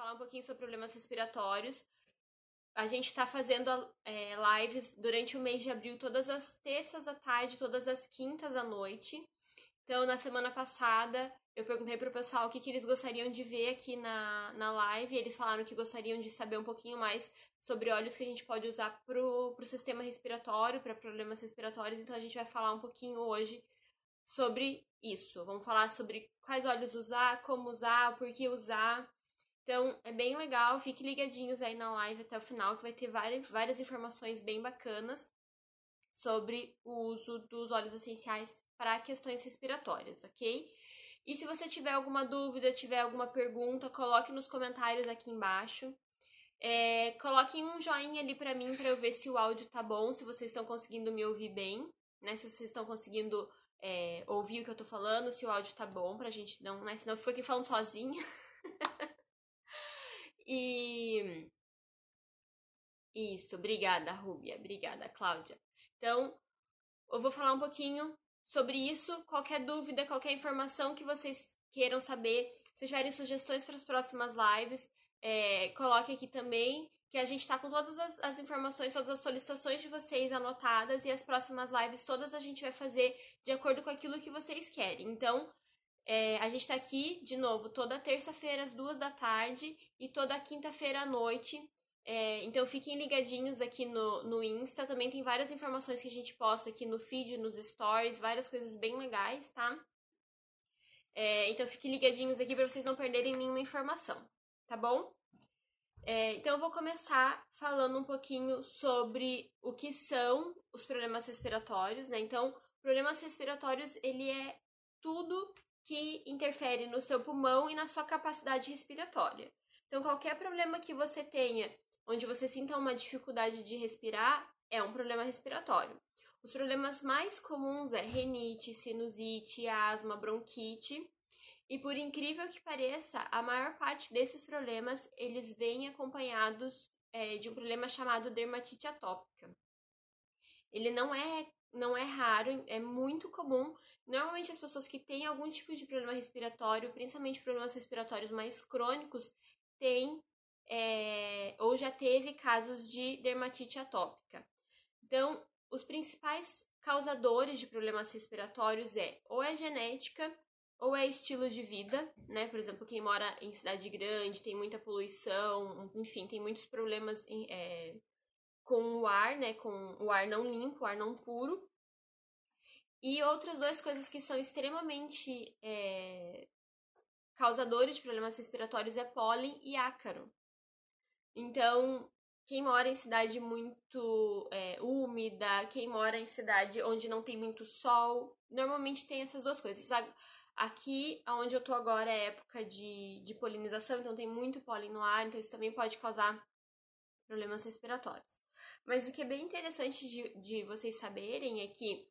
falar um pouquinho sobre problemas respiratórios. A gente está fazendo é, lives durante o mês de abril, todas as terças à tarde, todas as quintas à noite. Então, na semana passada, eu perguntei para o pessoal o que, que eles gostariam de ver aqui na, na live. Eles falaram que gostariam de saber um pouquinho mais sobre óleos que a gente pode usar para o sistema respiratório, para problemas respiratórios. Então, a gente vai falar um pouquinho hoje sobre isso. Vamos falar sobre quais óleos usar, como usar, por que usar. Então, é bem legal. Fiquem ligadinhos aí na live até o final, que vai ter várias, várias informações bem bacanas sobre o uso dos óleos essenciais para questões respiratórias, ok? E se você tiver alguma dúvida, tiver alguma pergunta, coloque nos comentários aqui embaixo. É, coloquem um joinha ali para mim para eu ver se o áudio tá bom, se vocês estão conseguindo me ouvir bem, né? Se vocês estão conseguindo é, ouvir o que eu tô falando, se o áudio tá bom pra gente não, né? Senão eu fico aqui falando sozinha. e. Isso, obrigada, Rúbia. Obrigada, Cláudia. Então, eu vou falar um pouquinho sobre isso. Qualquer dúvida, qualquer informação que vocês queiram saber, se tiverem sugestões para as próximas lives, é, coloque aqui também, que a gente está com todas as, as, informações, todas as solicitações de vocês anotadas e as próximas lives todas a gente vai fazer de acordo com aquilo que vocês querem. Então, é, a gente está aqui, de novo, toda terça-feira às duas da tarde e toda quinta-feira à noite é, então fiquem ligadinhos aqui no, no Insta. Também tem várias informações que a gente posta aqui no feed, nos stories, várias coisas bem legais, tá? É, então fiquem ligadinhos aqui para vocês não perderem nenhuma informação, tá bom? É, então eu vou começar falando um pouquinho sobre o que são os problemas respiratórios, né? Então, problemas respiratórios, ele é tudo que interfere no seu pulmão e na sua capacidade respiratória. Então, qualquer problema que você tenha onde você sinta uma dificuldade de respirar, é um problema respiratório. Os problemas mais comuns é renite, sinusite, asma, bronquite. E por incrível que pareça, a maior parte desses problemas eles vêm acompanhados é, de um problema chamado dermatite atópica. Ele não é não é raro, é muito comum. Normalmente as pessoas que têm algum tipo de problema respiratório, principalmente problemas respiratórios mais crônicos, têm é, ou já teve casos de dermatite atópica. Então, os principais causadores de problemas respiratórios é ou é genética ou é estilo de vida, né? Por exemplo, quem mora em cidade grande tem muita poluição, enfim, tem muitos problemas em, é, com o ar, né? Com o ar não limpo, o ar não puro. E outras duas coisas que são extremamente é, causadores de problemas respiratórios é pólen e ácaro. Então, quem mora em cidade muito é, úmida, quem mora em cidade onde não tem muito sol, normalmente tem essas duas coisas. Aqui, onde eu tô agora, é época de, de polinização, então tem muito pólen no ar, então isso também pode causar problemas respiratórios. Mas o que é bem interessante de, de vocês saberem é que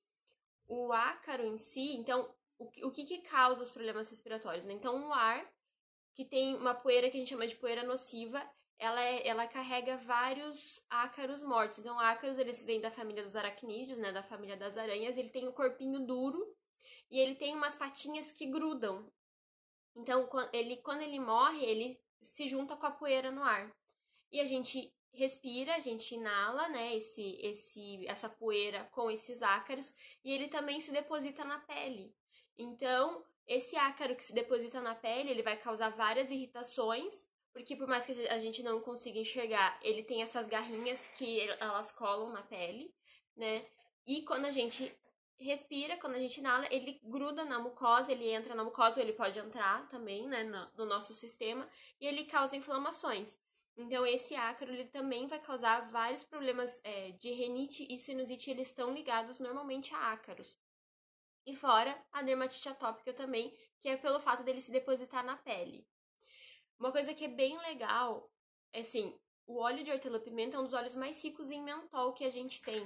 o ácaro em si, então, o, o que, que causa os problemas respiratórios? Né? Então, o ar, que tem uma poeira que a gente chama de poeira nociva, ela, é, ela carrega vários ácaros mortos. Então, ácaros, eles vêm da família dos aracnídeos, né, da família das aranhas. Ele tem o um corpinho duro e ele tem umas patinhas que grudam. Então, ele, quando ele morre, ele se junta com a poeira no ar. E a gente respira, a gente inala, né, esse, esse, essa poeira com esses ácaros e ele também se deposita na pele. Então, esse ácaro que se deposita na pele, ele vai causar várias irritações porque por mais que a gente não consiga enxergar, ele tem essas garrinhas que elas colam na pele, né? E quando a gente respira, quando a gente inala, ele gruda na mucosa, ele entra na mucosa, ele pode entrar também, né, no, nosso sistema, e ele causa inflamações. Então, esse ácaro, ele também vai causar vários problemas é, de renite e sinusite, eles estão ligados normalmente a ácaros. E fora a dermatite atópica também, que é pelo fato dele se depositar na pele. Uma coisa que é bem legal é assim, o óleo de hortelã-pimenta é um dos óleos mais ricos em mentol que a gente tem.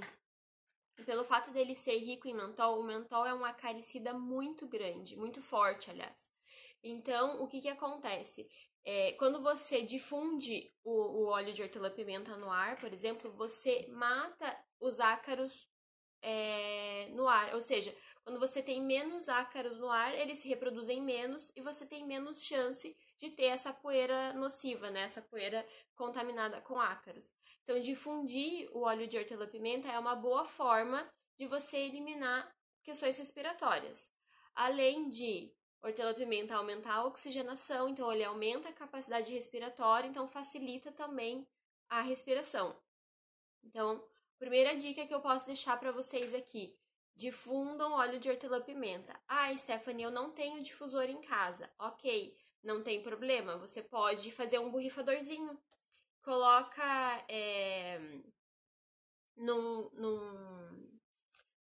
E pelo fato dele ser rico em mentol, o mentol é uma acaricida muito grande, muito forte, aliás. Então, o que que acontece? É, quando você difunde o, o óleo de hortelã-pimenta no ar, por exemplo, você mata os ácaros é, no ar. Ou seja, quando você tem menos ácaros no ar, eles se reproduzem menos e você tem menos chance de ter essa poeira nociva, né? Essa poeira contaminada com ácaros. Então, difundir o óleo de hortelã-pimenta é uma boa forma de você eliminar questões respiratórias. Além de hortelã-pimenta aumentar a oxigenação, então ele aumenta a capacidade respiratória, então facilita também a respiração. Então, primeira dica que eu posso deixar para vocês aqui: difundam óleo de hortelã-pimenta. Ah, Stephanie, eu não tenho difusor em casa. Ok, não tem problema, você pode fazer um borrifadorzinho. Coloca é, num, num,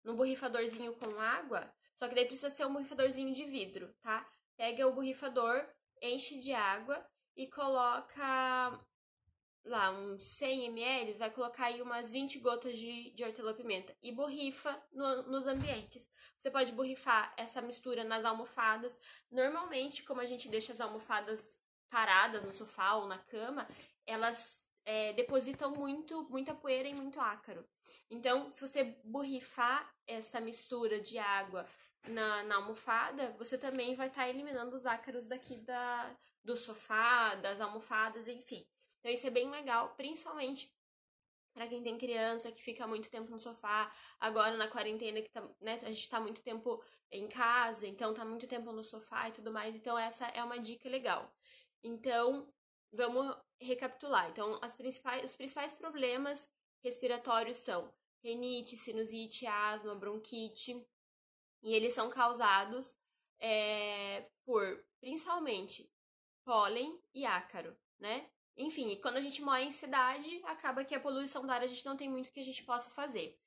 num borrifadorzinho com água, só que daí precisa ser um borrifadorzinho de vidro, tá? Pega o borrifador, enche de água e coloca lá uns 100 ml, vai colocar aí umas 20 gotas de, de hortelã-pimenta e borrifa no, nos ambientes. Você pode borrifar essa mistura nas almofadas. Normalmente, como a gente deixa as almofadas paradas no sofá ou na cama, elas é, depositam muito, muita poeira e muito ácaro. Então, se você borrifar essa mistura de água na, na almofada, você também vai estar tá eliminando os ácaros daqui da, do sofá, das almofadas, enfim. Então isso é bem legal, principalmente para quem tem criança que fica muito tempo no sofá, agora na quarentena que tá, né, a gente tá muito tempo em casa, então tá muito tempo no sofá e tudo mais. Então essa é uma dica legal. Então, vamos recapitular. Então, as principais, os principais problemas respiratórios são renite, sinusite, asma, bronquite, e eles são causados é, por principalmente pólen e ácaro, né? Enfim, quando a gente mora em cidade, acaba que a poluição da ar a gente não tem muito que a gente possa fazer.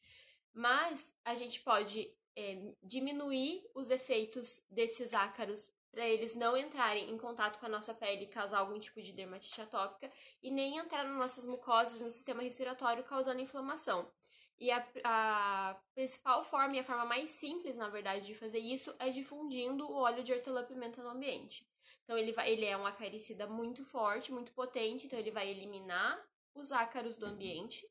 Mas a gente pode é, diminuir os efeitos desses ácaros para eles não entrarem em contato com a nossa pele e causar algum tipo de dermatite atópica e nem entrar nas nossas mucosas no sistema respiratório causando inflamação. E a, a, principal forma e a forma mais simples, na verdade, de fazer isso é difundindo o óleo de hortelã-pimenta no ambiente. Então ele, vai, ele é um acaricida muito forte, muito potente, então ele vai eliminar os ácaros do ambiente,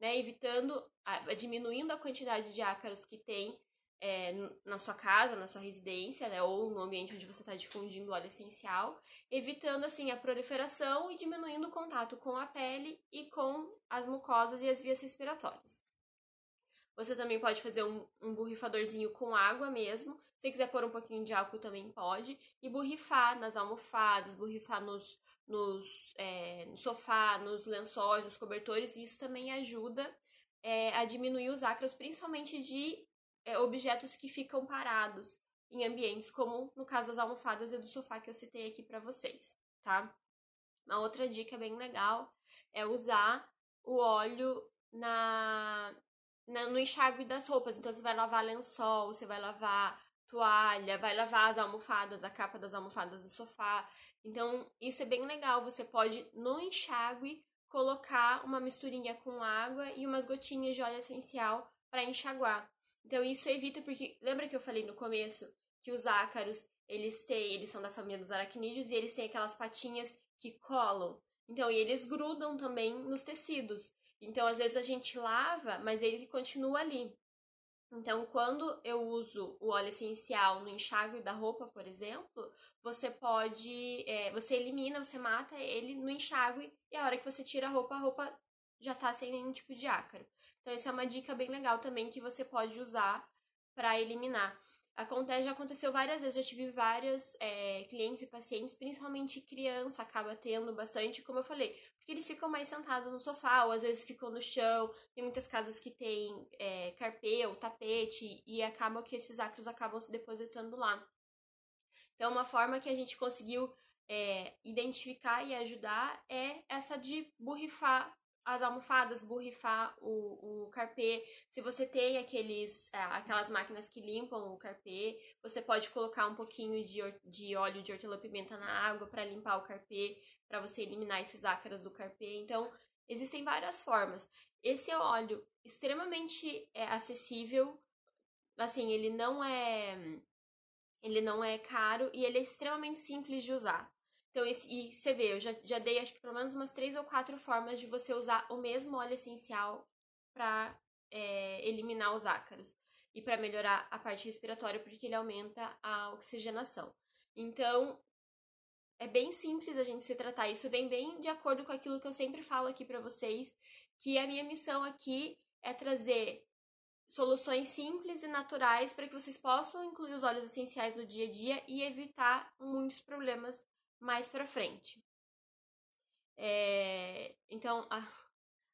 né, evitando, a, diminuindo a quantidade de ácaros que tem é, na sua casa, na sua residência, né, ou no ambiente onde você está difundindo óleo essencial, evitando assim a proliferação e diminuindo o contato com a pele e com as mucosas e as vias respiratórias. Você também pode fazer um, um borrifadorzinho com água mesmo, se quiser pôr um pouquinho de álcool também pode. E borrifar nas almofadas, borrifar nos, nos, é, no sofá, nos lençóis, nos cobertores. Isso também ajuda é, a diminuir os ácaros, principalmente de é, objetos que ficam parados em ambientes como no caso das almofadas e do sofá que eu citei aqui para vocês, tá? Uma outra dica bem legal é usar o óleo na, na, no enxágue das roupas. Então, você vai lavar lençol, você vai lavar toalha, vai lavar as almofadas, a capa das almofadas do sofá. Então, isso é bem legal. Você pode, no enxágue, colocar uma misturinha com água e umas gotinhas de óleo essencial para enxaguar. Então, isso evita, porque lembra que eu falei no começo que os ácaros, eles têm, eles são da família dos aracnídeos e eles têm aquelas patinhas que colam. Então, e eles grudam também nos tecidos. Então, às vezes a gente lava, mas ele continua ali. Então, quando eu uso o óleo essencial no enxágue da roupa, por exemplo, você pode, é, você elimina, você mata ele no enxágue e a hora que você tira a roupa, a roupa já tá sem nenhum tipo de ácaro. Então, essa é uma dica bem legal também que você pode usar para eliminar. Acontece, já aconteceu várias vezes, já tive vários é, clientes e pacientes, principalmente criança, acaba tendo bastante, como eu falei, porque eles ficam mais sentados no sofá, ou às vezes ficam no chão. Tem muitas casas que tem é, carpê ou tapete, e acaba que esses ácaros acabam se depositando lá. Então, uma forma que a gente conseguiu é, identificar e ajudar é essa de borrifar as almofadas, borrifar o, o carpê. Se você tem aqueles, é, aquelas máquinas que limpam o carpê, você pode colocar um pouquinho de, de óleo de hortelã-pimenta na água para limpar o carpê, para você eliminar esses ácaros do carpê. Então, existem várias formas. Esse óleo extremamente é, acessível, assim, ele não é ele não é caro e ele é extremamente simples de usar. Então, esse, e você vê, eu já, já dei acho que pelo menos umas três ou quatro formas de você usar o mesmo óleo essencial para é, eliminar os ácaros e para melhorar a parte respiratória, porque ele aumenta a oxigenação. Então, é bem simples a gente se tratar. Isso vem bem de acordo com aquilo que eu sempre falo aqui para vocês, que a minha missão aqui é trazer soluções simples e naturais para que vocês possam incluir os óleos essenciais no dia a dia e evitar muitos problemas mais para frente. É, então,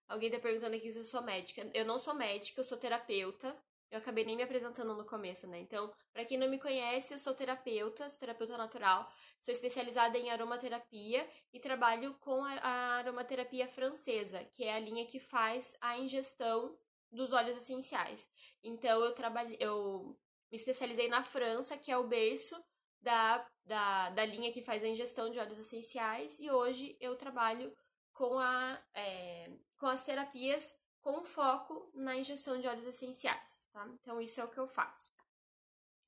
alguém está perguntando aqui se eu sou médica. Eu não sou médica, eu sou terapeuta. Eu acabei nem me apresentando no começo, né? Então, para quem não me conhece, eu sou terapeuta, sou terapeuta natural, sou especializada em aromaterapia e trabalho com a, a aromaterapia francesa, que é a linha que faz a ingestão dos óleos essenciais. Então, eu trabalhei, eu me especializei na França, que é o berço da, da, da linha que faz a ingestão de óleos essenciais, e hoje eu trabalho com, a, é, com as terapias com foco na ingestão de óleos essenciais, tá? Então, isso é o que eu faço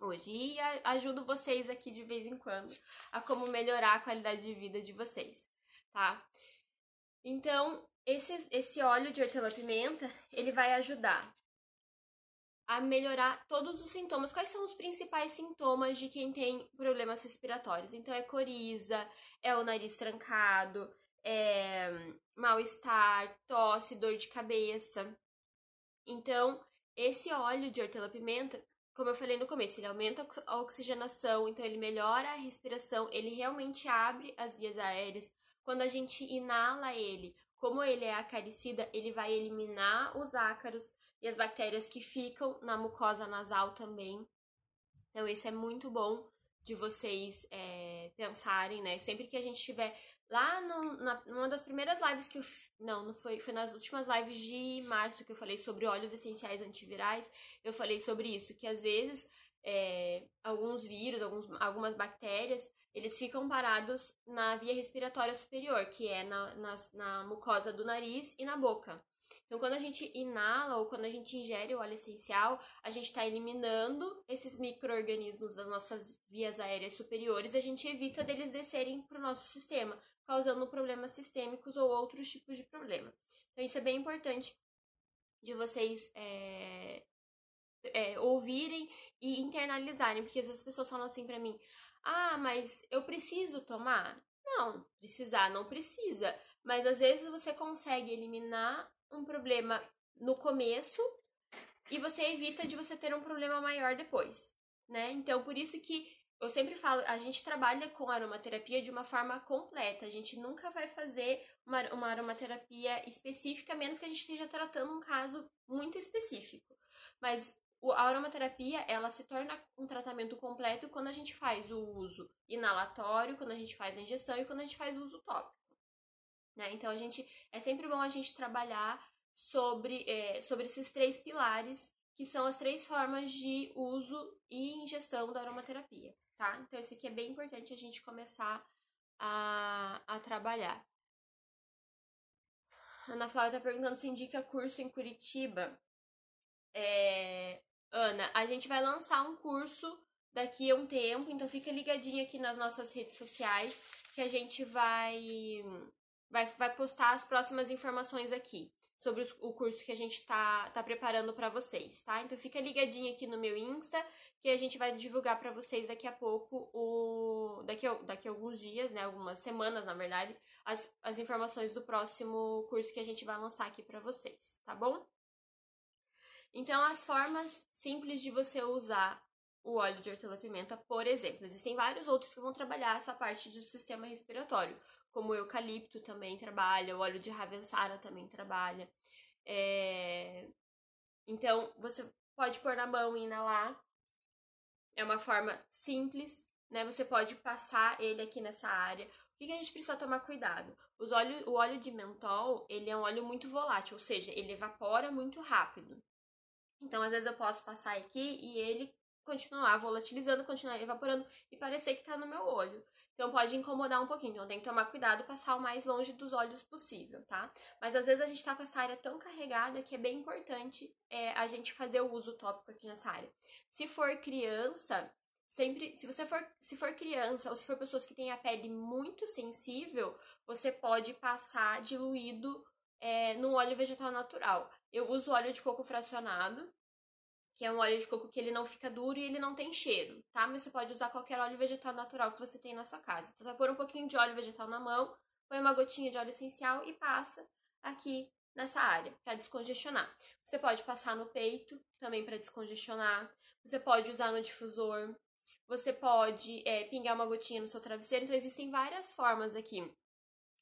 hoje. E ajudo vocês aqui de vez em quando a como melhorar a qualidade de vida de vocês, tá? Então, esse, esse óleo de hortelã-pimenta, ele vai ajudar a melhorar todos os sintomas. Quais são os principais sintomas de quem tem problemas respiratórios? Então, é coriza, é o nariz trancado, é, mal-estar, tosse, dor de cabeça. Então, esse óleo de hortelã-pimenta, como eu falei no começo, ele aumenta a oxigenação, então ele melhora a respiração, ele realmente abre as vias aéreas. Quando a gente inala ele, como ele é acaricida, ele vai eliminar os ácaros e as bactérias que ficam na mucosa nasal também. Então, isso é muito bom de vocês é, pensarem, né? Sempre que a gente tiver Lá no, na, numa das primeiras lives que eu. Não, não foi. Foi nas últimas lives de março que eu falei sobre óleos essenciais antivirais. Eu falei sobre isso, que às vezes é, alguns vírus, alguns, algumas bactérias, eles ficam parados na via respiratória superior, que é na, na, na mucosa do nariz e na boca. Então, quando a gente inala ou quando a gente ingere o óleo essencial, a gente está eliminando esses micro-organismos das nossas vias aéreas superiores, a gente evita deles descerem para o nosso sistema, causando problemas sistêmicos ou outros tipos de problema. Então, isso é bem importante de vocês é, é, ouvirem e internalizarem, porque às vezes as pessoas falam assim para mim: ah, mas eu preciso tomar? Não, precisar não precisa, mas às vezes você consegue eliminar um problema no começo e você evita de você ter um problema maior depois, né? Então, por isso que eu sempre falo, a gente trabalha com aromaterapia de uma forma completa. A gente nunca vai fazer uma, uma aromaterapia específica, menos que a gente esteja tratando um caso muito específico. Mas a aromaterapia, ela se torna um tratamento completo quando a gente faz o uso inalatório, quando a gente faz a ingestão e quando a gente faz o uso tópico. Né? Então, a gente é sempre bom a gente trabalhar sobre, é, sobre esses três pilares, que são as três formas de uso e ingestão da aromaterapia tá? Então, isso aqui é bem importante a gente começar a, a trabalhar. Ana Flávia tá perguntando se indica curso em Curitiba. É, Ana, a gente vai lançar um curso daqui a um tempo, então fica ligadinho aqui nas nossas redes sociais que a gente vai vai, vai postar as próximas informações aqui sobre o curso que a gente tá, tá preparando para vocês, tá? Então fica ligadinho aqui no meu Insta, que a gente vai divulgar para vocês daqui a pouco, o daqui a, daqui a alguns dias, né, algumas semanas, na verdade, as, as informações do próximo curso que a gente vai lançar aqui para vocês, tá bom? Então, as formas simples de você usar o óleo de hortelã-pimenta, por exemplo. Existem vários outros que vão trabalhar essa parte do sistema respiratório como o eucalipto também trabalha, o óleo de ravensara também trabalha. É... Então, você pode pôr na mão e inalar. É uma forma simples, né? Você pode passar ele aqui nessa área. O que, a gente precisa tomar cuidado? Os óleo, o óleo de mentol, ele é um óleo muito volátil, ou seja, ele evapora muito rápido. Então, às vezes eu posso passar aqui e ele continuar volatilizando, continuar evaporando e parecer que tá no meu olho. Então pode incomodar um pouquinho, então tem que tomar cuidado passar o mais longe dos olhos possível, tá? Mas às vezes a gente tá com essa área tão carregada que é bem importante é, a gente fazer o uso tópico aqui nessa área. Se for criança, sempre, se você for, se for criança ou se for pessoas que têm a pele muito sensível, você pode passar diluído é, no óleo vegetal natural. Eu uso óleo de coco fracionado, que é um óleo de coco que ele não fica duro e ele não tem cheiro, tá? Mas você pode usar qualquer óleo vegetal natural que você tem na sua casa. Então, você vai pôr um pouquinho de óleo vegetal na mão, põe uma gotinha de óleo essencial e passa aqui nessa área para descongestionar. Você pode passar no peito também para descongestionar. Você pode usar no difusor. Você pode é, pingar uma gotinha no seu travesseiro. Então, existem várias formas aqui.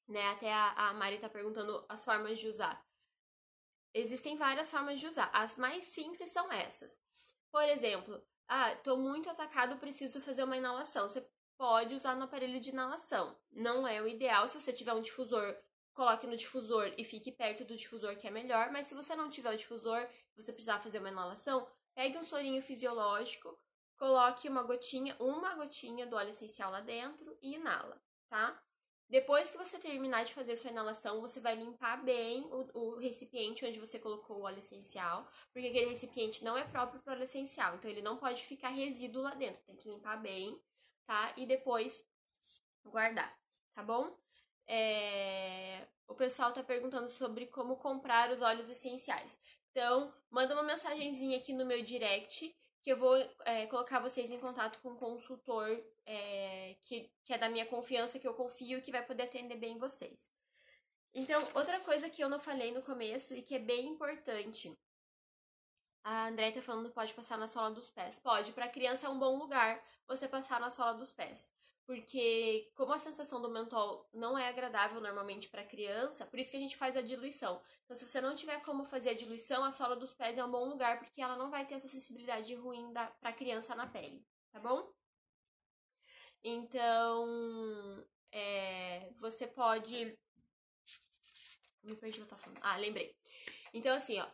Né? Até a, a Mari está perguntando as formas de usar. Existem várias formas de usar. As mais simples são essas. Por exemplo, ah, tô muito atacado, preciso fazer uma inalação. Você pode usar no aparelho de inalação. Não é o ideal se você tiver um difusor, coloque no difusor e fique perto do difusor que é melhor, mas se você não tiver o difusor, você precisar fazer uma inalação, pegue um sorinho fisiológico, coloque uma gotinha, uma gotinha do óleo essencial lá dentro e inala, tá? Depois que você terminar de fazer sua inalação, você vai limpar bem o, o, recipiente onde você colocou o óleo essencial, porque aquele recipiente não é próprio para óleo essencial, então ele não pode ficar resíduo lá dentro. Tem que limpar bem, tá? E depois guardar, tá bom? É... O pessoal tá perguntando sobre como comprar os óleos essenciais. Então, manda uma mensagenzinha aqui no meu direct que eu vou é, colocar vocês em contato com um consultor é, que, que é da minha confiança, que eu confio que vai poder atender bem vocês. Então, outra coisa que eu não falei no começo e que é bem importante. A André tá falando pode passar na sola dos pés. Pode, para criança é um bom lugar você passar na sola dos pés porque como a sensação do mentol não é agradável normalmente para criança, por isso que a gente faz a diluição. Então, se você não tiver como fazer a diluição, a sola dos pés é um bom lugar, porque ela não vai ter essa sensibilidade ruim para criança na pele, tá bom? Então, é, você pode. Me perdi o que eu falando. Ah, lembrei. Então, assim, ó.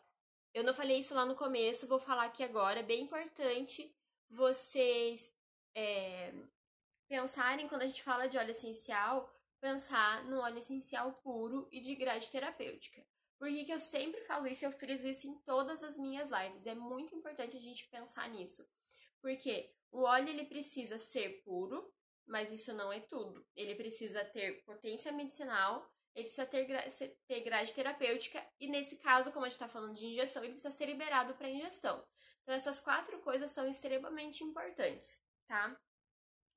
Eu não falei isso lá no começo, vou falar aqui agora. É bem importante vocês é, pensarem, quando a gente fala de óleo essencial, pensar no óleo essencial puro e de grade terapêutica. Por que, que eu sempre falo isso eu friso isso em todas as minhas lives? É muito importante a gente pensar nisso. Porque o óleo ele precisa ser puro, mas isso não é tudo. Ele precisa ter potência medicinal, ele precisa ter, ter grade terapêutica, e nesse caso, como a gente está falando de injeção, ele precisa ser liberado para injeção. Então, essas quatro coisas são extremamente importantes, tá?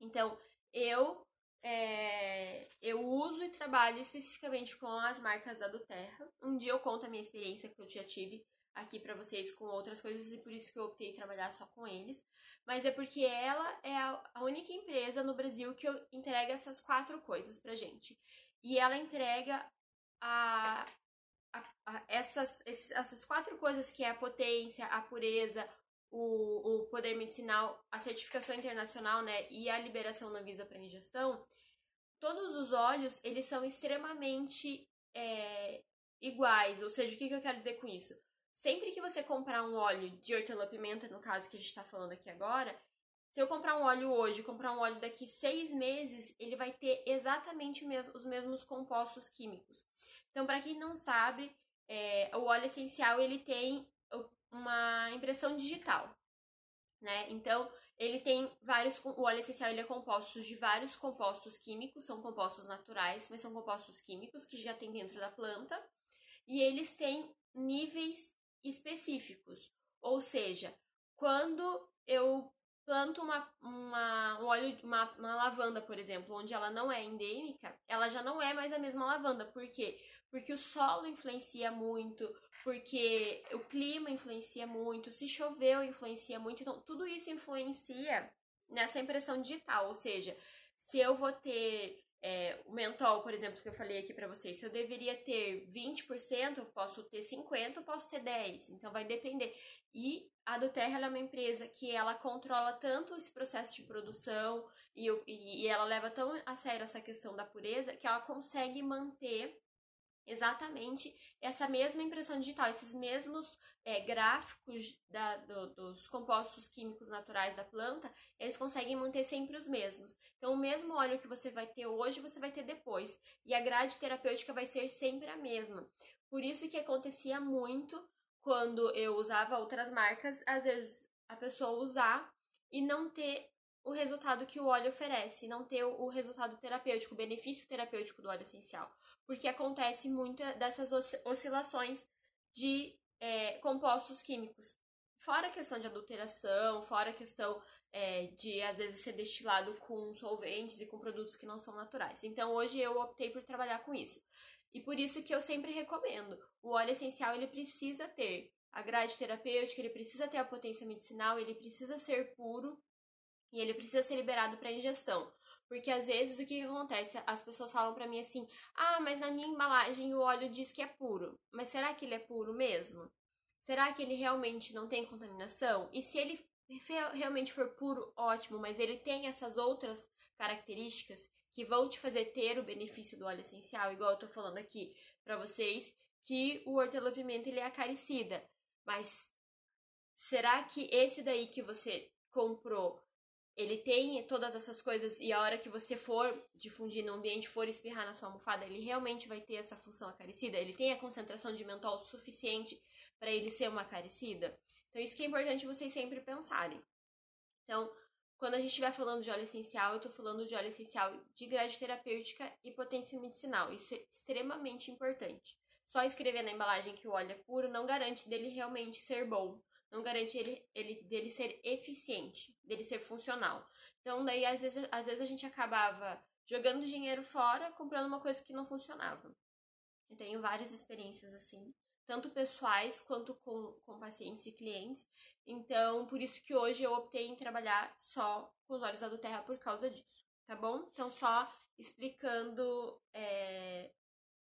Então, eu é, eu uso e trabalho especificamente com as marcas da Duterra. Um dia eu conto a minha experiência que eu já tive aqui para vocês com outras coisas e por isso que eu optei trabalhar só com eles. Mas é porque ela é a única empresa no Brasil que entrega essas quatro coisas pra gente. E ela entrega a, a, a essas, essas quatro coisas que é a potência, a pureza, o, o poder medicinal, a certificação internacional, né, e a liberação na visa para ingestão, todos os óleos, eles são extremamente é, iguais. Ou seja, o que, que eu quero dizer com isso? Sempre que você comprar um óleo de hortelã-pimenta, no caso que a gente está falando aqui agora, se eu comprar um óleo hoje, comprar um óleo daqui seis meses, ele vai ter exatamente os mesmos compostos químicos. Então, para quem não sabe, é, o óleo essencial ele tem uma impressão digital, né? Então, ele tem vários. O óleo essencial ele é composto de vários compostos químicos, são compostos naturais, mas são compostos químicos que já tem dentro da planta, e eles têm níveis específicos. Ou seja, quando eu planto uma, uma, um óleo, uma, uma lavanda, por exemplo, onde ela não é endêmica, ela já não é mais a mesma lavanda. Por quê? Porque o solo influencia muito, porque o clima influencia muito, se choveu influencia muito, então tudo isso influencia nessa impressão digital, ou seja, se eu vou ter é, o mentol, por exemplo, que eu falei aqui para vocês, se eu deveria ter 20%, eu posso ter 50%, eu posso ter 10%, então vai depender. E a Duterra é uma empresa que ela controla tanto esse processo de produção e, e ela leva tão a sério essa questão da pureza que ela consegue manter exatamente essa mesma impressão digital, esses mesmos é, gráficos da, do, dos compostos químicos naturais da planta, eles conseguem manter sempre os mesmos. Então, o mesmo óleo que você vai ter hoje, você vai ter depois. E a grade terapêutica vai ser sempre a mesma. Por isso que acontecia muito quando eu usava outras marcas, às vezes a pessoa usar e não ter o resultado que o óleo oferece, não ter o resultado terapêutico, o benefício terapêutico do óleo essencial porque acontece muita dessas oscilações de é, compostos químicos. Fora a questão de adulteração, fora a questão é, de às vezes ser destilado com solventes e com produtos que não são naturais. Então hoje eu optei por trabalhar com isso. E por isso que eu sempre recomendo. O óleo essencial ele precisa ter a grade terapêutica, ele precisa ter a potência medicinal, ele precisa ser puro e ele precisa ser liberado para ingestão. Porque às vezes o que, que acontece? As pessoas falam para mim assim: "Ah, mas na minha embalagem o óleo diz que é puro". Mas será que ele é puro mesmo? Será que ele realmente não tem contaminação? E se ele realmente for puro, ótimo, mas ele tem essas outras características que vão te fazer ter o benefício do óleo essencial, igual eu tô falando aqui para vocês, que o hortelã-pimenta ele é acaricida. Mas será que esse daí que você comprou, ele tem todas essas coisas e a hora que você for difundir no ambiente, for espirrar na sua almofada, ele realmente vai ter essa função acaricida? Ele tem a concentração de mentol suficiente para ele ser uma acaricida? Então, isso que é importante vocês sempre pensarem. Então, quando a gente estiver falando de óleo essencial, eu estou falando de óleo essencial de grade terapêutica e potência medicinal. Isso é extremamente importante. Só escrever na embalagem que o óleo é puro não garante dele realmente ser bom. Não garante ele, ele dele ser eficiente, dele ser funcional. Então, daí, às vezes, às vezes a gente acabava jogando dinheiro fora, comprando uma coisa que não funcionava. Eu tenho várias experiências assim tanto pessoais quanto com, com pacientes e clientes. Então, por isso que hoje eu optei em trabalhar só com os olhos da do terra por causa disso, tá bom? Então, só explicando é,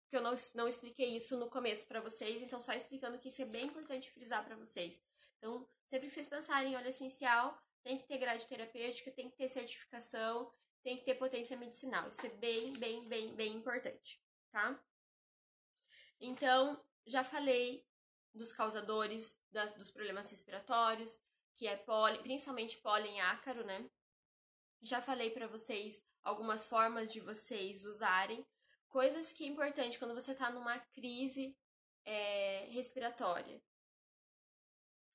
que eu não, não expliquei isso no começo para vocês, então só explicando que isso é bem importante frisar para vocês. Então, sempre que vocês pensarem em óleo essencial, tem que ter grade terapêutica, tem que ter certificação, tem que ter potência medicinal. Isso é bem, bem, bem, bem importante, tá? Então, já falei dos causadores das, dos problemas respiratórios, que é pólen, principalmente pólen ácaro, né? Já falei para vocês algumas formas de vocês usarem. Coisas que é importante quando você tá numa crise é, respiratória.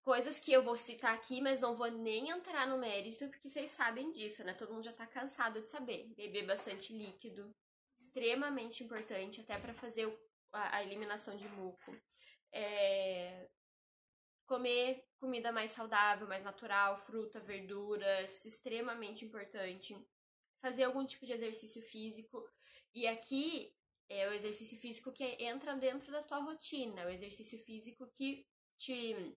Coisas que eu vou citar aqui, mas não vou nem entrar no mérito, porque vocês sabem disso, né? Todo mundo já tá cansado de saber. Beber bastante líquido, extremamente importante, até para fazer a eliminação de muco. É, comer comida mais saudável, mais natural, fruta, verduras, extremamente importante. Fazer algum tipo de exercício físico. E aqui é o exercício físico que entra dentro da tua rotina, o exercício físico que te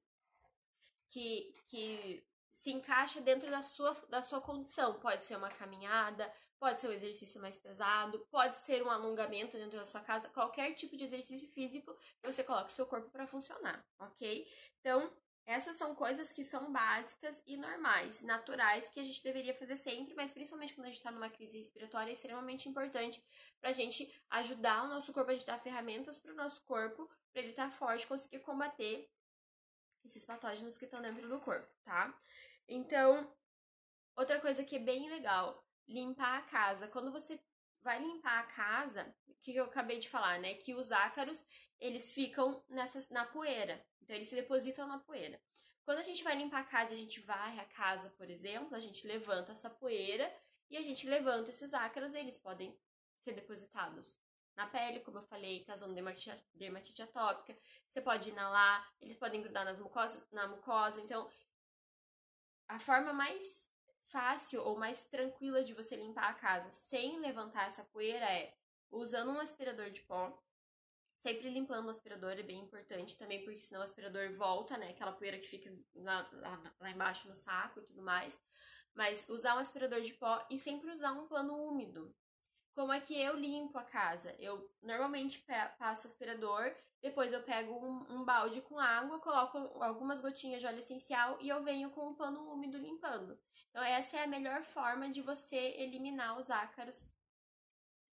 que, que se encaixa dentro da sua, da sua condição. Pode ser uma caminhada, Pode ser um exercício mais pesado, pode ser um alongamento dentro da sua casa, qualquer tipo de exercício físico você coloque o seu corpo para funcionar, ok? Então, essas são coisas que são básicas e normais, naturais, que a gente deveria fazer sempre, mas principalmente quando a gente está numa crise respiratória, é extremamente importante para a gente ajudar o nosso corpo, a gente dar ferramentas para o nosso corpo, para ele estar tá forte, conseguir combater esses patógenos que estão dentro do corpo, tá? Então, outra coisa que é bem legal, limpar a casa. Quando você vai limpar a casa, o que eu acabei de falar, né? Que os ácaros, eles ficam nessa, na poeira. Então, eles se depositam na poeira. Quando a gente vai limpar a casa, a gente varre a casa, por exemplo, a gente levanta essa poeira e a gente levanta esses ácaros e eles podem ser depositados na pele, como eu falei, causando dermatite, dermatite atópica. Você pode inalar, eles podem grudar nas mucosas, na mucosa. Então, a forma mais fácil ou mais tranquila de você limpar a casa sem levantar essa poeira é usando um aspirador de pó. Sempre limpando o aspirador é bem importante também, porque senão o aspirador volta, né? Aquela poeira que fica lá, lá, lá embaixo no saco e tudo mais. Mas usar um aspirador de pó e sempre usar um pano úmido. Como é que eu limpo a casa? Eu normalmente passo aspirador, depois eu pego um, um, balde com água, coloco algumas gotinhas de óleo essencial e eu venho com um pano úmido limpando. Então, essa é a melhor forma de você eliminar os ácaros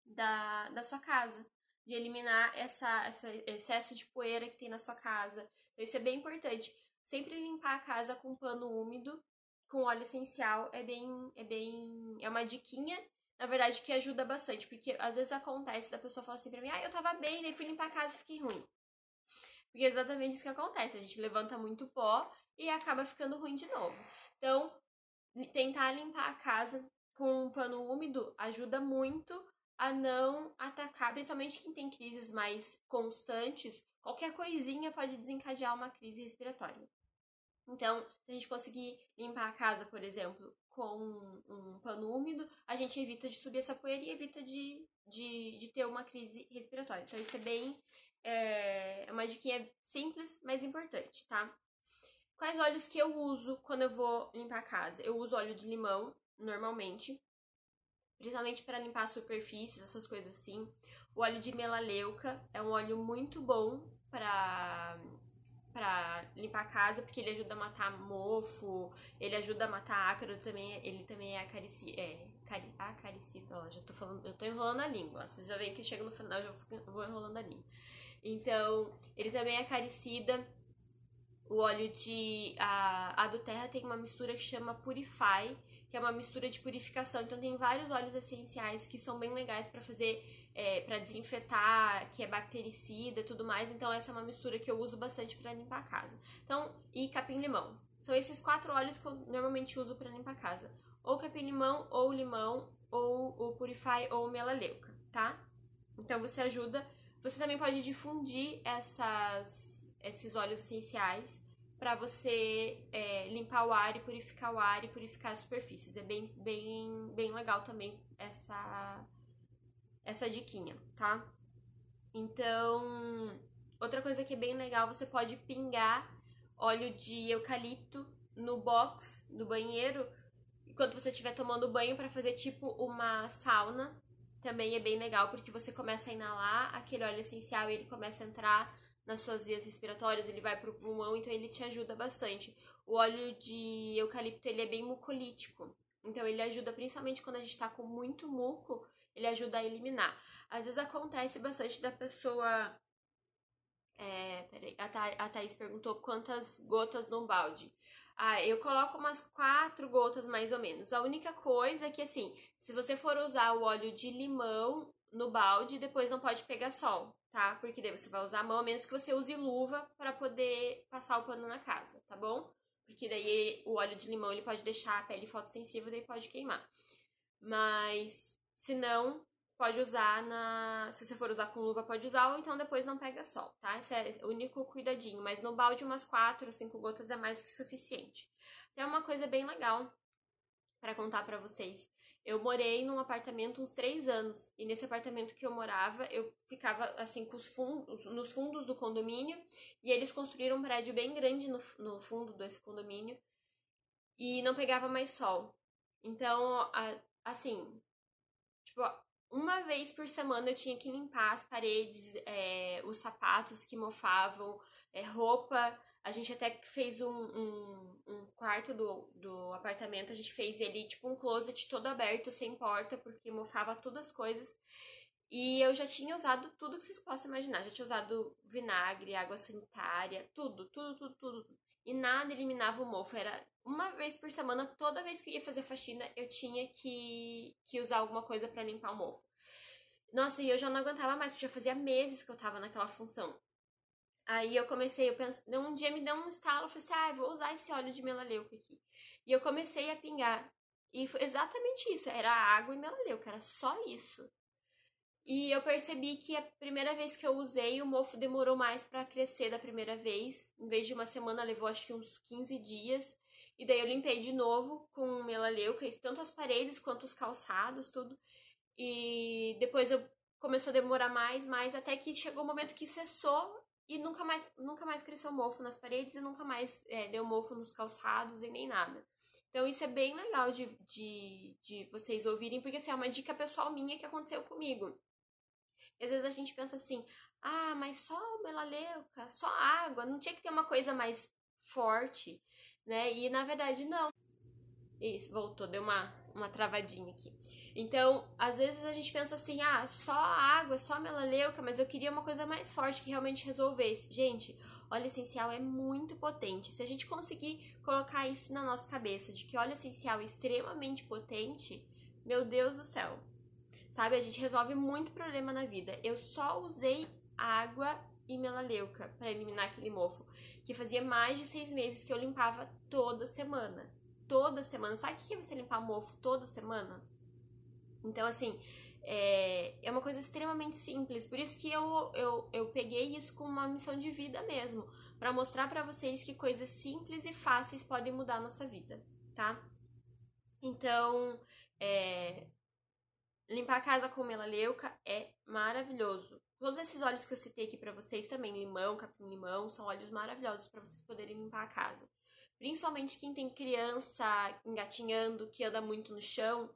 da, da sua casa, de eliminar essa, esse excesso de poeira que tem na sua casa. Então, isso é bem importante. Sempre limpar a casa com pano úmido, com óleo essencial, é bem, é bem, é uma diquinha, na verdade, que ajuda bastante, porque às vezes acontece da pessoa falar assim pra mim, ah, eu tava bem, daí fui limpar a casa e fiquei ruim. Porque é exatamente isso que acontece, a gente levanta muito pó e acaba ficando ruim de novo. Então, tentar limpar a casa com um pano úmido ajuda muito a não atacar, principalmente quem tem crises mais constantes, qualquer coisinha pode desencadear uma crise respiratória. Então, se a gente conseguir limpar a casa, por exemplo, com um pano úmido, a gente evita de subir essa poeira e evita de, de, de ter uma crise respiratória. Então, isso é bem. É uma dica simples, mas importante, tá? Quais óleos que eu uso quando eu vou limpar a casa? Eu uso óleo de limão, normalmente, principalmente para limpar superfícies, essas coisas assim. O óleo de melaleuca é um óleo muito bom para para limpar a casa, porque ele ajuda a matar mofo, ele ajuda a matar ácaro também, ele também é acaricida, é, cari, acaricida, ó, já tô falando, eu tô enrolando a língua, vocês já veem que chega no final eu vou enrolando a língua. Então, ele também é acaricida, o óleo de, a, a do terra tem uma mistura que chama Purify, que é uma mistura de purificação, então tem vários óleos essenciais que são bem legais para fazer é, para desinfetar, que é bactericida tudo mais. Então, essa é uma mistura que eu uso bastante para limpar a casa. Então, e capim-limão. São esses quatro óleos que eu normalmente uso para limpar a casa. Ou capim-limão, ou limão, ou o Purify, ou melaleuca, tá? Então, você ajuda. Você também pode difundir essas, esses óleos essenciais para você é, limpar o ar e purificar o ar e purificar as superfícies. É bem, bem, bem legal também essa essa diquinha, tá? Então, outra coisa que é bem legal, você pode pingar óleo de eucalipto no box do banheiro enquanto você estiver tomando banho para fazer tipo uma sauna. Também é bem legal porque você começa a inalar aquele óleo essencial e ele começa a entrar nas suas vias respiratórias, ele vai pro pulmão, então ele te ajuda bastante. O óleo de eucalipto, ele é bem mucolítico. Então ele ajuda principalmente quando a gente tá com muito muco, ele ajuda a eliminar. Às vezes acontece bastante da pessoa. É, peraí, a, Tha a Thaís perguntou quantas gotas no balde. Ah, eu coloco umas quatro gotas mais ou menos. A única coisa é que, assim, se você for usar o óleo de limão no balde, depois não pode pegar sol, tá? Porque daí você vai usar a mão, a menos que você use luva para poder passar o pano na casa, tá bom? Porque daí o óleo de limão ele pode deixar a pele fotossensível, daí pode queimar. Mas se não, pode usar na. Se você for usar com luva, pode usar, ou então depois não pega sol, tá? Esse é o único cuidadinho. Mas no balde, umas 4 ou 5 gotas é mais que suficiente. Tem uma coisa bem legal para contar para vocês. Eu morei num apartamento uns três anos. E nesse apartamento que eu morava, eu ficava assim com os fundos, nos fundos do condomínio. E eles construíram um prédio bem grande no, no fundo desse condomínio. E não pegava mais sol. Então, assim, Tipo, uma vez por semana eu tinha que limpar as paredes, é, os sapatos que mofavam, é, roupa. A gente até fez um, um, um, quarto do, do apartamento, a gente fez ele tipo um closet todo aberto, sem porta, porque mofava todas as coisas. E eu já tinha usado tudo que vocês possam imaginar. Já tinha usado vinagre, água sanitária, tudo, tudo, tudo, tudo. E nada eliminava o mofo. Era uma vez por semana, toda vez que eu ia fazer faxina, eu tinha que, que usar alguma coisa para limpar o mofo. Nossa, e eu já não aguentava mais, porque já fazia meses que eu tava naquela função. Aí eu comecei, eu pensei, um dia me deu um estalo, eu falei assim, ah, vou usar esse óleo de melaleuca aqui. E eu comecei a pingar. E foi exatamente isso, era água e melaleuca, era só isso. E eu percebi que a primeira vez que eu usei, o mofo demorou mais para crescer da primeira vez. Em vez de uma semana, levou acho que uns 15 dias. E daí eu limpei de novo com melaleuca, tanto as paredes quanto os calçados, tudo. E depois eu começou a demorar mais, mais, até que chegou o um momento que cessou e nunca mais, nunca mais cresceu mofo nas paredes e nunca mais é, deu mofo nos calçados e nem nada. Então isso é bem legal de, de, de vocês ouvirem, porque assim, é uma dica pessoal minha que aconteceu comigo. às vezes a gente pensa assim, ah, mas só melaleuca, só água, não tinha que ter uma coisa mais forte né? E na verdade não. Isso, voltou, deu uma, uma travadinha aqui. Então, às vezes a gente pensa assim, ah, só água, só melaleuca, mas eu queria uma coisa mais forte que realmente resolvesse. Gente, óleo essencial é muito potente. Se a gente conseguir colocar isso na nossa cabeça, de que óleo essencial é extremamente potente, meu Deus do céu. Sabe, a gente resolve muito problema na vida. Eu só usei água e melaleuca para eliminar aquele mofo. Que fazia mais de seis meses que eu limpava toda semana. Toda semana. Sabe o que é você limpar mofo toda semana? Então, assim, É, é uma coisa extremamente simples. Por isso que eu, eu, eu peguei isso como uma missão de vida mesmo. para mostrar para vocês que coisas simples e fáceis podem mudar a nossa vida, tá? Então, é, limpar a casa com melaleuca é maravilhoso. Todos esses óleos que eu citei aqui para vocês também, limão, capim-limão, são óleos maravilhosos para vocês poderem limpar a casa. Principalmente quem tem criança engatinhando, que anda muito no chão,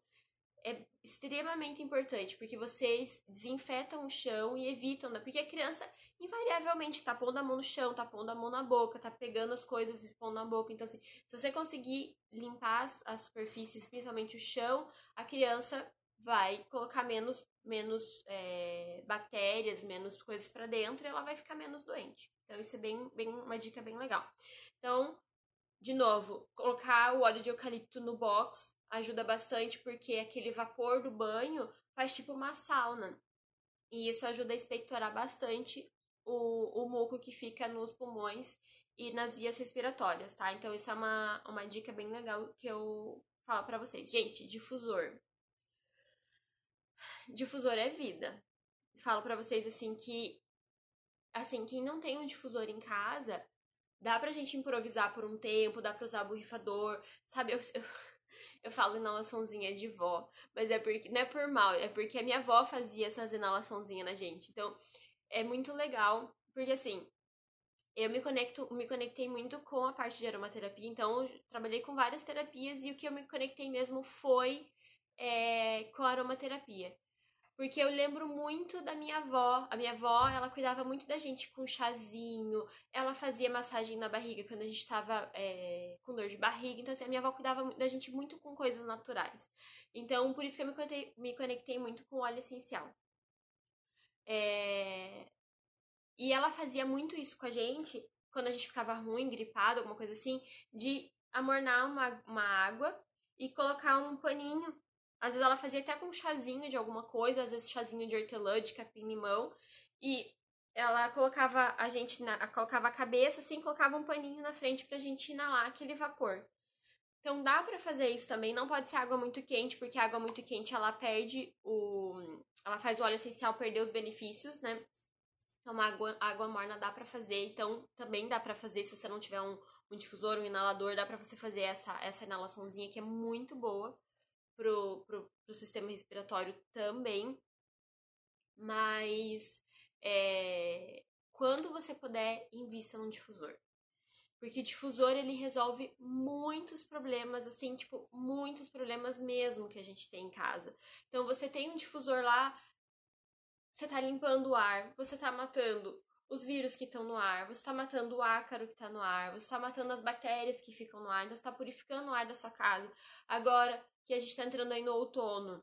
é extremamente importante, porque vocês desinfetam o chão e evitam, né? porque a criança invariavelmente tá pondo a mão no chão, tá pondo a mão na boca, tá pegando as coisas e pondo na boca. Então, assim, se você conseguir limpar as, as superfícies, principalmente o chão, a criança vai colocar menos, menos é, bactérias, menos coisas para dentro e ela vai ficar menos doente. Então, isso é bem, bem uma dica bem legal. Então, de novo, colocar o óleo de eucalipto no box ajuda bastante porque aquele vapor do banho faz tipo uma sauna. E isso ajuda a expectorar bastante o, o muco que fica nos pulmões e nas vias respiratórias, tá? Então isso é uma, uma dica bem legal que eu falo para vocês. Gente, difusor. Difusor é vida. Falo para vocês assim que assim, quem não tem um difusor em casa, dá pra gente improvisar por um tempo, dá pra usar borrifador, sabe? Eu, eu, eu falo inalaçãozinha de vó, mas é porque, não é por mal, é porque a minha avó fazia essas inalaçãozinhas na gente. Então, é muito legal, porque assim, eu me conecto, me conectei muito com a parte de aromaterapia, então eu trabalhei com várias terapias e o que eu me conectei mesmo foi é, com a aromaterapia. Porque eu lembro muito da minha avó. A minha avó, ela cuidava muito da gente com chazinho. Ela fazia massagem na barriga quando a gente tava é, com dor de barriga. Então, assim, a minha avó cuidava da gente muito com coisas naturais. Então, por isso que eu me conectei, me conectei muito com óleo essencial. É... E ela fazia muito isso com a gente, quando a gente ficava ruim, gripado, alguma coisa assim, de amornar uma, uma água e colocar um paninho às vezes ela fazia até com chazinho de alguma coisa, às vezes chazinho de hortelã, de capim-limão. E ela colocava a gente na, colocava a cabeça assim, colocava um paninho na frente pra gente inalar aquele vapor. Então dá para fazer isso também, não pode ser água muito quente, porque a água muito quente ela perde o ela faz o óleo essencial perder os benefícios, né? Então água água morna dá para fazer, então também dá para fazer se você não tiver um, um difusor, um inalador, dá para você fazer essa essa inalaçãozinha que é muito boa pro, pro, pro sistema respiratório também. Mas é, quando você puder, invista num difusor. Porque difusor ele resolve muitos problemas, assim, tipo, muitos problemas mesmo que a gente tem em casa. Então você tem um difusor lá, você tá limpando o ar, você tá matando os vírus que estão no ar, você está matando o ácaro que está no ar, você está matando as bactérias que ficam no ar, então você está purificando o ar da sua casa. Agora que a gente está entrando aí no outono,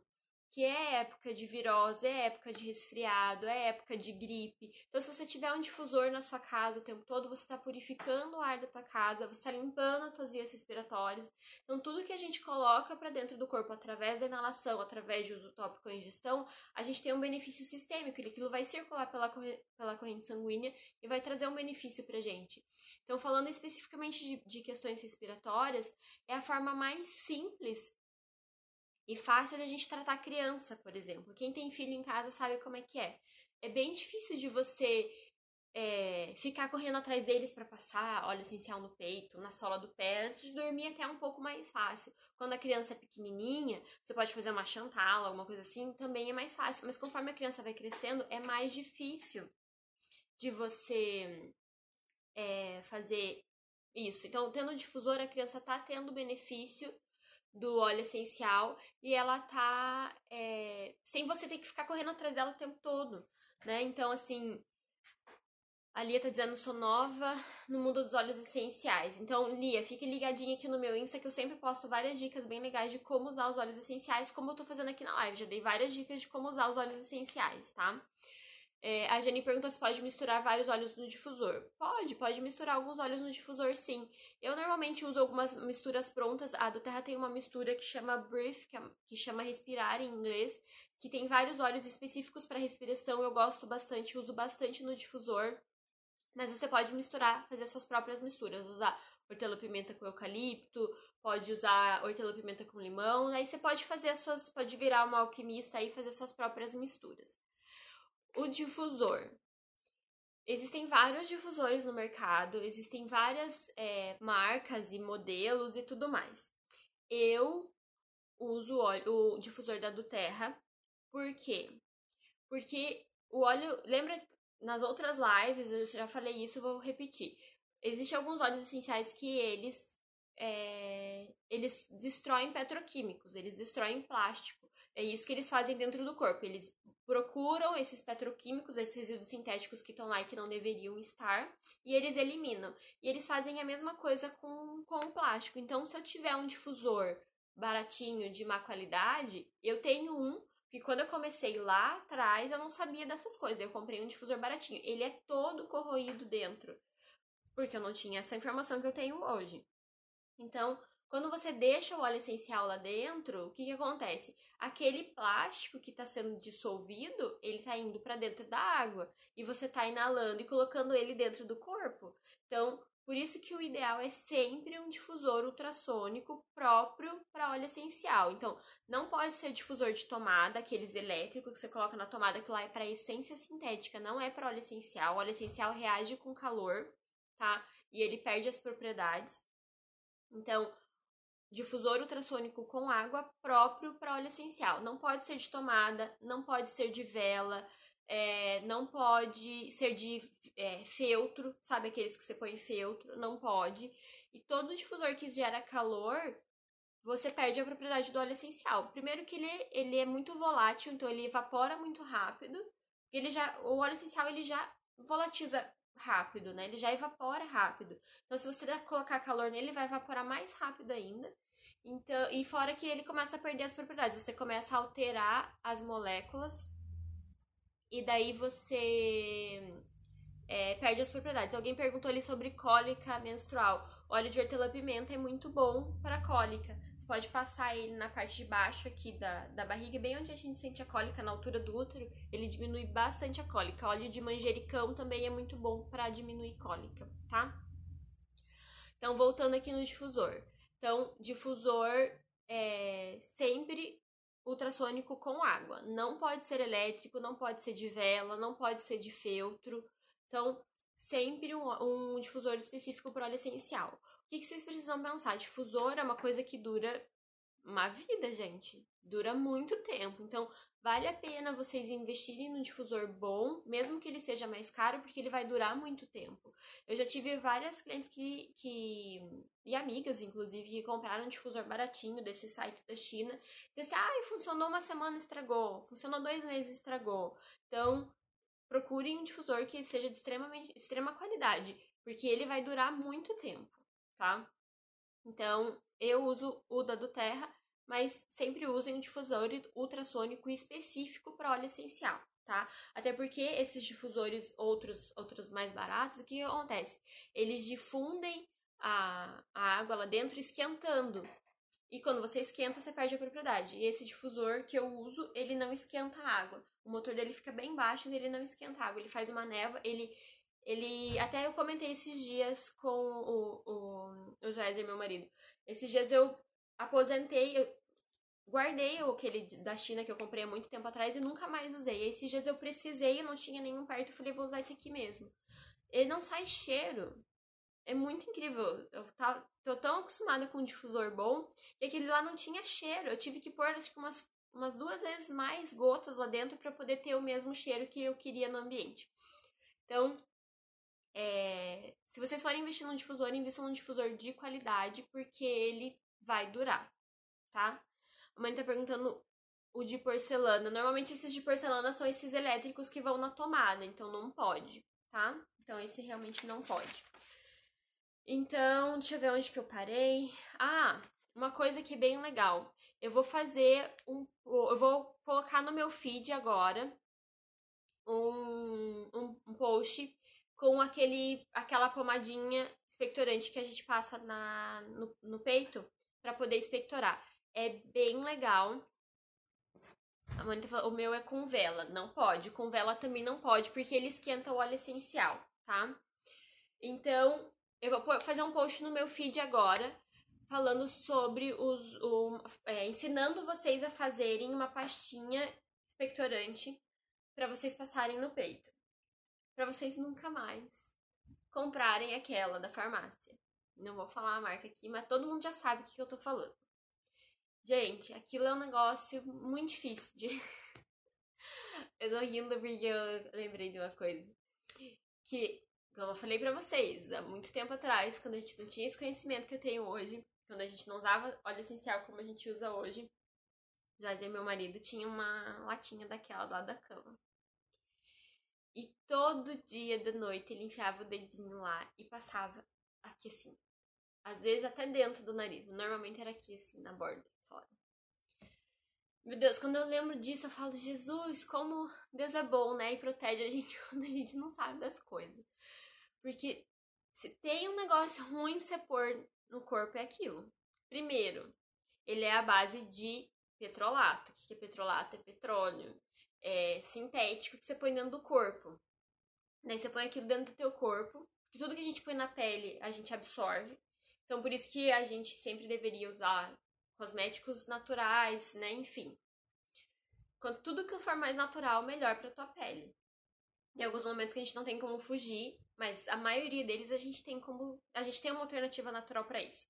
que é época de virose, é época de resfriado, é época de gripe. Então, se você tiver um difusor na sua casa o tempo todo, você está purificando o ar da tua casa, você está limpando as tuas vias respiratórias. Então, tudo que a gente coloca para dentro do corpo através da inalação, através de uso tópico ou ingestão, a gente tem um benefício sistêmico, aquilo vai circular pela, pela corrente sanguínea e vai trazer um benefício para gente. Então, falando especificamente de, de questões respiratórias, é a forma mais simples e fácil de a gente tratar criança, por exemplo. Quem tem filho em casa sabe como é que é. É bem difícil de você é, ficar correndo atrás deles para passar óleo essencial no peito, na sola do pé, antes de dormir até um pouco mais fácil. Quando a criança é pequenininha, você pode fazer uma chantala, alguma coisa assim, também é mais fácil. Mas conforme a criança vai crescendo, é mais difícil de você é, fazer isso. Então, tendo difusor, a criança tá tendo benefício do óleo essencial e ela tá é, sem você ter que ficar correndo atrás dela o tempo todo, né? Então, assim, a Lia tá dizendo, sou nova no mundo dos óleos essenciais. Então, Lia, fique ligadinha aqui no meu Insta que eu sempre posto várias dicas bem legais de como usar os óleos essenciais, como eu tô fazendo aqui na live. Já dei várias dicas de como usar os óleos essenciais, tá? É, a Jenny pergunta se pode misturar vários óleos no difusor. Pode, pode misturar alguns óleos no difusor, sim. Eu normalmente uso algumas misturas prontas. A do Terra tem uma mistura que chama Breathe, que, é, que chama respirar em inglês, que tem vários óleos específicos para respiração. Eu gosto bastante, uso bastante no difusor. Mas você pode misturar, fazer suas próprias misturas, usar hortelã-pimenta com eucalipto, pode usar hortelã-pimenta com limão, aí você pode fazer as suas, pode virar uma alquimista e fazer suas próprias misturas. O difusor. Existem vários difusores no mercado, existem várias é, marcas e modelos e tudo mais. Eu uso o, óleo, o difusor da Duterra, por quê? Porque o óleo, lembra nas outras lives, eu já falei isso, vou repetir. Existem alguns óleos essenciais que eles é, eles destroem petroquímicos, eles destroem plástico. É isso que eles fazem dentro do corpo. Eles procuram esses petroquímicos, esses resíduos sintéticos que estão lá e que não deveriam estar, e eles eliminam. E eles fazem a mesma coisa com, com o plástico. Então, se eu tiver um difusor baratinho, de má qualidade, eu tenho um porque quando eu comecei lá atrás, eu não sabia dessas coisas. Eu comprei um difusor baratinho. Ele é todo corroído dentro. Porque eu não tinha essa informação que eu tenho hoje. Então, quando você deixa o óleo essencial lá dentro, o que, que acontece? Aquele plástico que está sendo dissolvido, ele está indo para dentro da água e você está inalando e colocando ele dentro do corpo. Então, por isso que o ideal é sempre um difusor ultrassônico próprio para óleo essencial. Então, não pode ser difusor de tomada, aqueles elétricos que você coloca na tomada, que lá é para essência sintética, não é para óleo essencial. O óleo essencial reage com calor, tá? E ele perde as propriedades. Então, difusor ultrassônico com água próprio para óleo essencial. Não pode ser de tomada, não pode ser de vela, é, não pode ser de é, feltro, sabe aqueles que você põe feltro? Não pode. E todo difusor que gera calor, você perde a propriedade do óleo essencial. Primeiro que ele, ele é muito volátil, então ele evapora muito rápido. Ele já, o óleo essencial ele já volatiza rápido, né? Ele já evapora rápido. Então, se você colocar calor nele, ele vai evaporar mais rápido ainda. Então, e fora que ele começa a perder as propriedades, você começa a alterar as moléculas e daí você é, perde as propriedades. Alguém perguntou ali sobre cólica menstrual. Óleo de hortelã-pimenta é muito bom para cólica. Você pode passar ele na parte de baixo aqui da, da barriga, bem onde a gente sente a cólica, na altura do útero. Ele diminui bastante a cólica. Óleo de manjericão também é muito bom para diminuir cólica, tá? Então, voltando aqui no difusor. Então, difusor é sempre ultrassônico com água. Não pode ser elétrico, não pode ser de vela, não pode ser de feltro. Então, sempre um, um difusor específico para óleo essencial. O que, que vocês precisam pensar? Difusor é uma coisa que dura uma vida, gente. Dura muito tempo. Então, vale a pena vocês investirem no difusor bom, mesmo que ele seja mais caro, porque ele vai durar muito tempo. Eu já tive várias clientes que, que e amigas, inclusive, que compraram um difusor baratinho desses sites da China. E assim, ah, funcionou uma semana, estragou. Funcionou dois meses, estragou. Então, procurem um difusor que seja de extremamente, extrema qualidade, porque ele vai durar muito tempo, tá? Então, eu uso o da do Terra, mas sempre usem um difusor ultrassônico específico para óleo essencial, tá? Até porque esses difusores outros outros mais baratos, o que acontece? Eles difundem a, a água lá dentro esquentando. E quando você esquenta, você perde a propriedade. E esse difusor que eu uso, ele não esquenta a água. O motor dele fica bem baixo e ele não esquenta a água. Ele faz uma névoa, ele ele até eu comentei esses dias com o, o, o Joézer, meu marido. Esses dias eu aposentei, eu guardei aquele da China que eu comprei há muito tempo atrás e nunca mais usei. esses dias eu precisei, eu não tinha nenhum perto, eu falei, vou usar esse aqui mesmo. Ele não sai cheiro. É muito incrível. Eu tá, tô tão acostumada com um difusor bom e aquele lá não tinha cheiro. Eu tive que pôr que umas, umas duas vezes mais gotas lá dentro para poder ter o mesmo cheiro que eu queria no ambiente. Então, é, se vocês forem investir num difusor, invistam num difusor de qualidade, porque ele vai durar, tá? A mãe tá perguntando o de porcelana. Normalmente esses de porcelana são esses elétricos que vão na tomada, então não pode, tá? Então esse realmente não pode. Então, deixa eu ver onde que eu parei. Ah, uma coisa que é bem legal. Eu vou fazer um. Eu vou colocar no meu feed agora um, um, um post com aquele, aquela pomadinha expectorante que a gente passa na, no, no peito para poder expectorar. É bem legal. A Mônica falou, o meu é com vela. Não pode. Com vela também não pode, porque ele esquenta o óleo essencial, tá? Então, eu vou fazer um post no meu feed agora falando sobre os. O, é, ensinando vocês a fazerem uma pastinha expectorante para vocês passarem no peito. Para vocês nunca mais comprarem aquela da farmácia. Não vou falar a marca aqui, mas todo mundo já sabe o que eu tô falando. Gente, aquilo é um negócio muito difícil de. eu tô rindo porque eu lembrei de uma coisa. Que, como eu falei pra vocês, há muito tempo atrás, quando a gente não tinha esse conhecimento que eu tenho hoje, quando a gente não usava óleo essencial como a gente usa hoje, e meu marido tinha uma latinha daquela lá da cama. E todo dia de noite ele enfiava o dedinho lá e passava aqui assim. Às vezes até dentro do nariz. Normalmente era aqui assim, na borda, fora. Meu Deus, quando eu lembro disso, eu falo, Jesus, como Deus é bom, né? E protege a gente quando a gente não sabe das coisas. Porque se tem um negócio ruim pra você pôr no corpo, é aquilo. Primeiro, ele é a base de petrolato. O que é petrolato? É petróleo é, sintético que você põe dentro do corpo. Daí você põe aquilo dentro do teu corpo, que tudo que a gente põe na pele a gente absorve. Então por isso que a gente sempre deveria usar cosméticos naturais, né? Enfim. Quanto tudo que for mais natural, melhor para tua pele. Tem alguns momentos que a gente não tem como fugir, mas a maioria deles a gente tem como a gente tem uma alternativa natural para isso.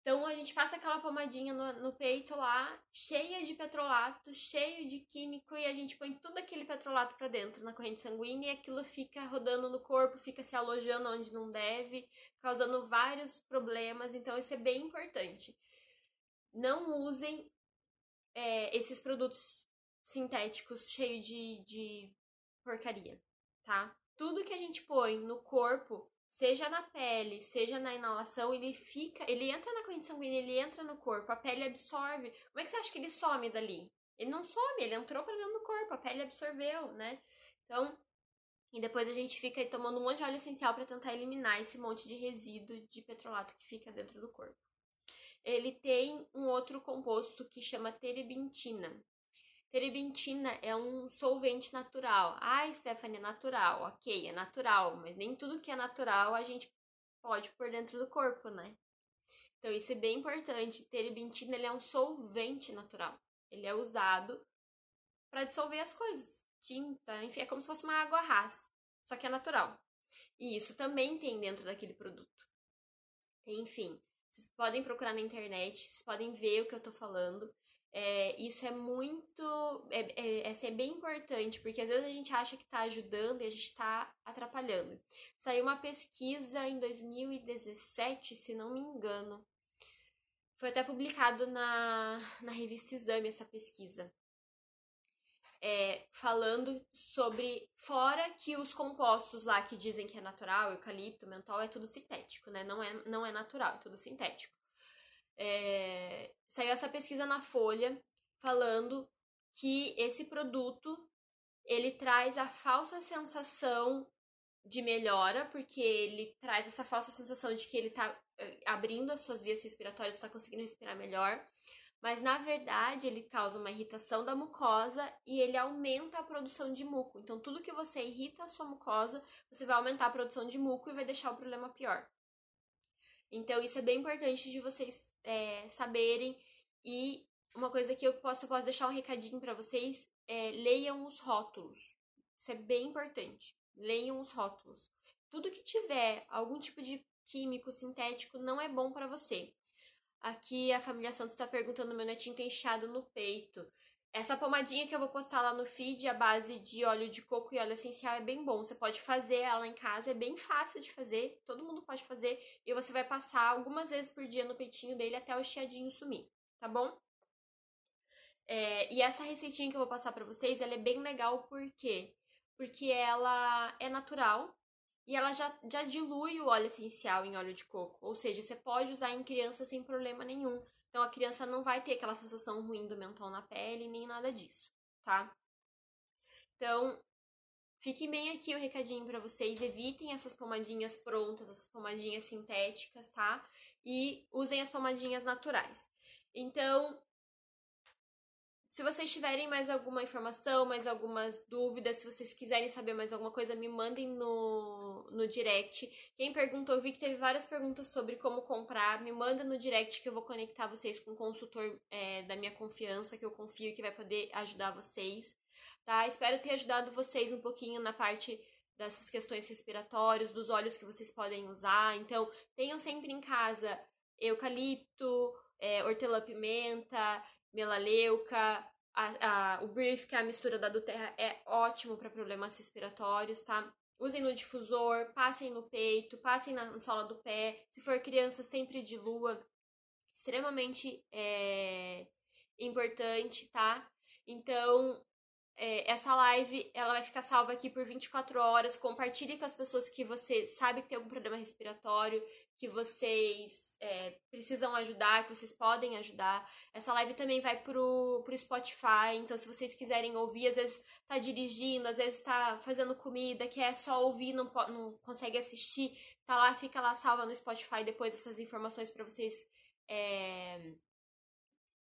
Então a gente passa aquela pomadinha no, no, peito lá, cheia de petrolato, cheio de químico, e a gente põe tudo aquele petrolato para dentro na corrente sanguínea e aquilo fica rodando no corpo, fica se alojando onde não deve, causando vários problemas. Então isso é bem importante. Não usem é, esses produtos sintéticos cheios de, de porcaria, tá? Tudo que a gente põe no corpo seja na pele, seja na inalação, ele fica, ele entra na corrente sanguínea, ele entra no corpo, a pele absorve. Como é que você acha que ele some dali? Ele não some, ele entrou para dentro do corpo, a pele absorveu, né? Então, e depois a gente fica tomando um monte de óleo essencial para tentar eliminar esse monte de resíduo de petrolato que fica dentro do corpo. Ele tem um outro composto que chama terebintina. Terebintina é um solvente natural. Ah, Stephanie, é natural. Ok, é natural, mas nem tudo que é natural a gente pode pôr dentro do corpo, né? Então isso é bem importante. Terebintina ele é um solvente natural. Ele é usado para dissolver as coisas. Tinta, enfim, é como se fosse uma água rasa, só que é natural. E isso também tem dentro daquele produto. Enfim, vocês podem procurar na internet, vocês podem ver o que eu tô falando. É, isso é muito. É, é, é, bem importante, porque às vezes a gente acha que está ajudando e a gente está atrapalhando. Saiu uma pesquisa em 2017, se não me engano. Foi até publicado na, na revista Exame essa pesquisa. É, falando sobre. Fora que os compostos lá que dizem que é natural, eucalipto, mentol, é tudo sintético, né? Não é, não é natural, é tudo sintético. É, saiu essa pesquisa na Folha falando que esse produto ele traz a falsa sensação de melhora, porque ele traz essa falsa sensação de que ele está eh, abrindo as suas vias respiratórias, está conseguindo respirar melhor, mas na verdade ele causa uma irritação da mucosa e ele aumenta a produção de muco. Então, tudo que você irrita a sua mucosa, você vai aumentar a produção de muco e vai deixar o problema pior. Então, isso é bem importante de vocês é, saberem. E uma coisa que eu posso, eu posso deixar um recadinho para vocês é leiam os rótulos. Isso é bem importante. Leiam os rótulos. Tudo que tiver algum tipo de químico sintético não é bom para você. Aqui a família Santos está perguntando: meu netinho tem inchado no peito. Essa pomadinha que eu vou postar lá no feed, a base de óleo de coco e óleo essencial é bem bom. Você pode fazer ela em casa, é bem fácil de fazer, todo mundo pode fazer. E você vai passar algumas vezes por dia no peitinho dele até o chiadinho sumir, tá bom? É, e essa receitinha que eu vou passar para vocês, ela é bem legal, por quê? Porque ela é natural e ela já, já dilui o óleo essencial em óleo de coco. Ou seja, você pode usar em criança sem problema nenhum. Então a criança não vai ter aquela sensação ruim do mentol na pele, nem nada disso, tá? Então, fique bem aqui o recadinho para vocês, evitem essas pomadinhas prontas, essas pomadinhas sintéticas, tá? E usem as pomadinhas naturais. Então, se vocês tiverem mais alguma informação, mais algumas dúvidas, se vocês quiserem saber mais alguma coisa, me mandem no, no direct. Quem perguntou, eu vi que teve várias perguntas sobre como comprar. Me manda no direct que eu vou conectar vocês com um consultor é, da minha confiança, que eu confio que vai poder ajudar vocês. Tá? Espero ter ajudado vocês um pouquinho na parte dessas questões respiratórias, dos óleos que vocês podem usar. Então, tenham sempre em casa eucalipto, é, hortelã-pimenta, melaleuca, a, a, o brief, que é a mistura da Duterra, é ótimo para problemas respiratórios, tá? Usem no difusor, passem no peito, passem na sola do pé. Se for criança, sempre de lua. Extremamente é, importante, tá? Então, é, essa live ela vai ficar salva aqui por 24 horas. Compartilhe com as pessoas que você sabe que tem algum problema respiratório, que vocês é, precisam ajudar, que vocês podem ajudar. Essa live também vai pro, pro Spotify, então se vocês quiserem ouvir, às vezes tá dirigindo, às vezes tá fazendo comida, quer só ouvir, não, não consegue assistir, tá lá, fica lá salva no Spotify depois essas informações para vocês. É,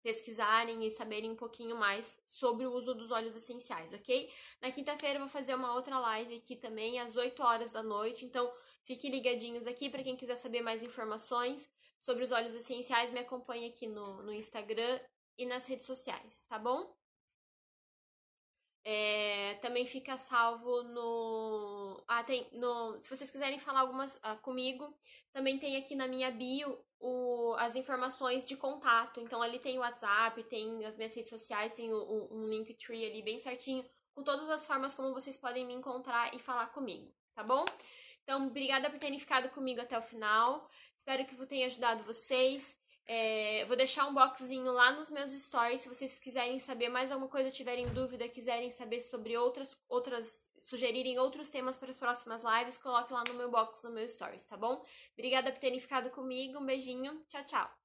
pesquisarem e saberem um pouquinho mais sobre o uso dos óleos essenciais, ok? Na quinta-feira eu vou fazer uma outra live aqui também, às 8 horas da noite, então fiquem ligadinhos aqui para quem quiser saber mais informações sobre os óleos essenciais, me acompanhe aqui no, no Instagram e nas redes sociais, tá bom? É, também fica salvo no. Ah, tem. No, se vocês quiserem falar algumas ah, comigo, também tem aqui na minha bio o, as informações de contato. Então ali tem o WhatsApp, tem as minhas redes sociais, tem o, o, um Linktree ali bem certinho, com todas as formas como vocês podem me encontrar e falar comigo, tá bom? Então, obrigada por terem ficado comigo até o final. Espero que eu tenha ajudado vocês. É, vou deixar um boxzinho lá nos meus stories, se vocês quiserem saber mais alguma coisa, tiverem dúvida, quiserem saber sobre outras, outras, sugerirem outros temas para as próximas lives, coloque lá no meu box, no meu stories, tá bom? Obrigada por terem ficado comigo, um beijinho, tchau, tchau!